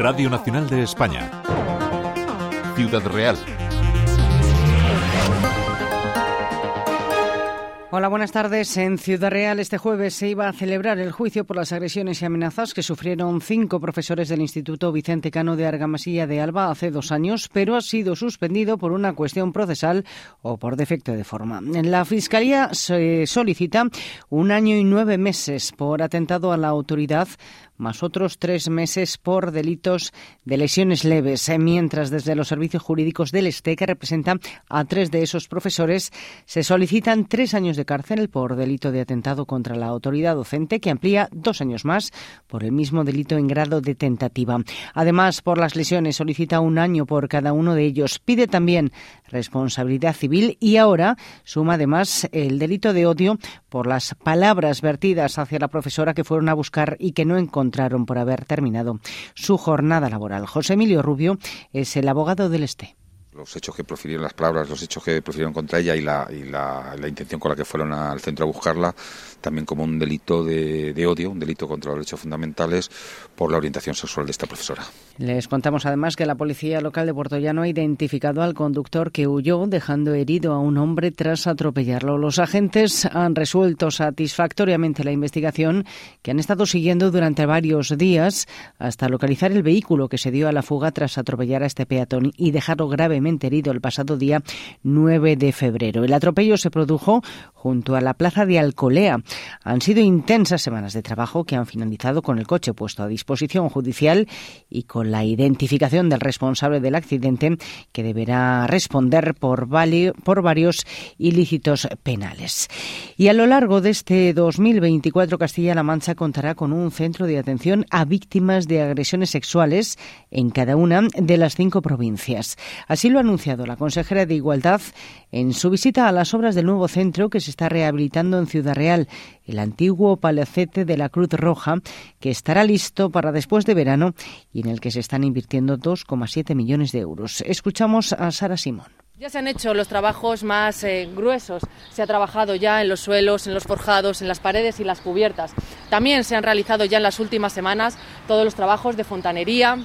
Radio Nacional de España. Ciudad Real. Hola, buenas tardes. En Ciudad Real este jueves se iba a celebrar el juicio por las agresiones y amenazas que sufrieron cinco profesores del Instituto Vicente Cano de Argamasilla de Alba hace dos años, pero ha sido suspendido por una cuestión procesal o por defecto de forma. La Fiscalía se solicita un año y nueve meses por atentado a la autoridad más otros tres meses por delitos de lesiones leves, eh, mientras desde los servicios jurídicos del ESTE, que representan a tres de esos profesores, se solicitan tres años de cárcel por delito de atentado contra la autoridad docente, que amplía dos años más por el mismo delito en grado de tentativa. Además, por las lesiones solicita un año por cada uno de ellos. Pide también responsabilidad civil y ahora suma además el delito de odio por las palabras vertidas hacia la profesora que fueron a buscar y que no encontraron por haber terminado su jornada laboral. José Emilio Rubio es el abogado del Este los hechos que profirieron las palabras, los hechos que profirieron contra ella y la, y la, la intención con la que fueron al centro a buscarla, también como un delito de, de, odio, un delito contra los derechos fundamentales por la orientación sexual de esta profesora. Les contamos además que la policía local de Puerto Llano ha identificado al conductor que huyó dejando herido a un hombre tras atropellarlo. Los agentes han resuelto satisfactoriamente la investigación que han estado siguiendo durante varios días hasta localizar el vehículo que se dio a la fuga tras atropellar a este peatón y dejarlo gravemente herido el pasado día 9 de febrero. El atropello se produjo junto a la plaza de Alcolea. Han sido intensas semanas de trabajo que han finalizado con el coche puesto a disposición judicial y con la identificación del responsable del accidente que deberá responder por, por varios ilícitos penales. Y a lo largo de este 2024 Castilla-La Mancha contará con un centro de atención a víctimas de agresiones sexuales en cada una de las cinco provincias. Así lo ha anunciado la consejera de Igualdad en su visita a las obras del nuevo centro que se está rehabilitando en Ciudad Real, el antiguo palacete de la Cruz Roja, que estará listo para después de verano y en el que se están invirtiendo 2,7 millones de euros. Escuchamos a Sara Simón. Ya se han hecho los trabajos más eh, gruesos, se ha trabajado ya en los suelos, en los forjados, en las paredes y las cubiertas. También se han realizado ya en las últimas semanas todos los trabajos de fontanería,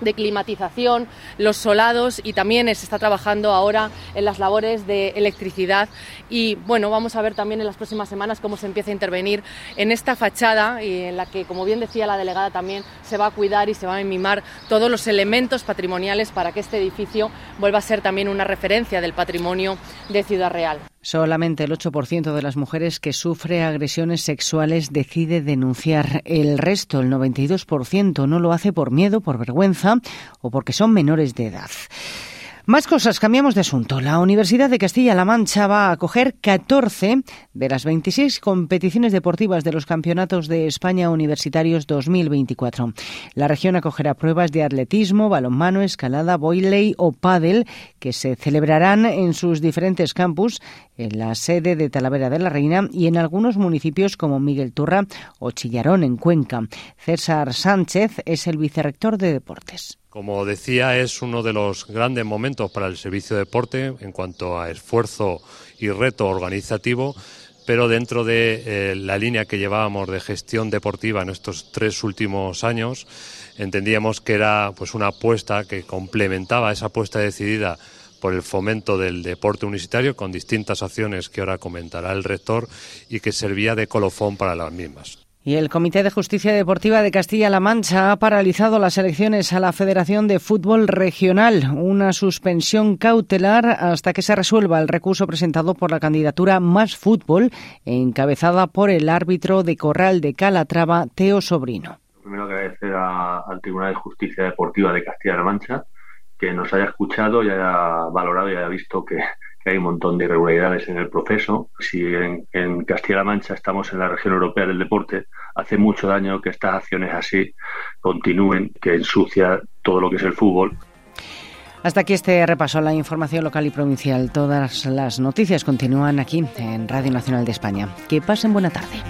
de climatización, los solados y también se está trabajando ahora en las labores de electricidad y bueno, vamos a ver también en las próximas semanas cómo se empieza a intervenir en esta fachada y en la que, como bien decía la delegada, también se va a cuidar y se va a mimar todos los elementos patrimoniales para que este edificio vuelva a ser también una referencia del patrimonio de Ciudad Real. Solamente el 8% de las mujeres que sufre agresiones sexuales decide denunciar. El resto, el 92%, no lo hace por miedo, por vergüenza o porque son menores de edad. Más cosas, cambiamos de asunto. La Universidad de Castilla-La Mancha va a acoger 14 de las 26 competiciones deportivas de los Campeonatos de España Universitarios 2024. La región acogerá pruebas de atletismo, balonmano, escalada, boiley o pádel que se celebrarán en sus diferentes campus, en la sede de Talavera de la Reina y en algunos municipios como Miguel Turra o Chillarón en Cuenca. César Sánchez es el vicerrector de deportes. Como decía, es uno de los grandes momentos para el servicio de deporte en cuanto a esfuerzo y reto organizativo, pero dentro de eh, la línea que llevábamos de gestión deportiva en estos tres últimos años, entendíamos que era pues una apuesta que complementaba esa apuesta decidida por el fomento del deporte universitario con distintas acciones que ahora comentará el rector y que servía de colofón para las mismas. Y el Comité de Justicia Deportiva de Castilla-La Mancha ha paralizado las elecciones a la Federación de Fútbol Regional, una suspensión cautelar hasta que se resuelva el recurso presentado por la candidatura Más Fútbol, encabezada por el árbitro de Corral de Calatrava, Teo Sobrino. Primero agradecer al Tribunal de Justicia Deportiva de Castilla-La Mancha que nos haya escuchado y haya valorado y haya visto que hay un montón de irregularidades en el proceso. Si en, Castilla-La Mancha estamos en la región europea del deporte, hace mucho daño que estas acciones así continúen, que ensucia todo lo que es el fútbol. Hasta aquí este repaso a la información local y provincial. Todas las noticias continúan aquí en Radio Nacional de España. Que pasen buena tarde.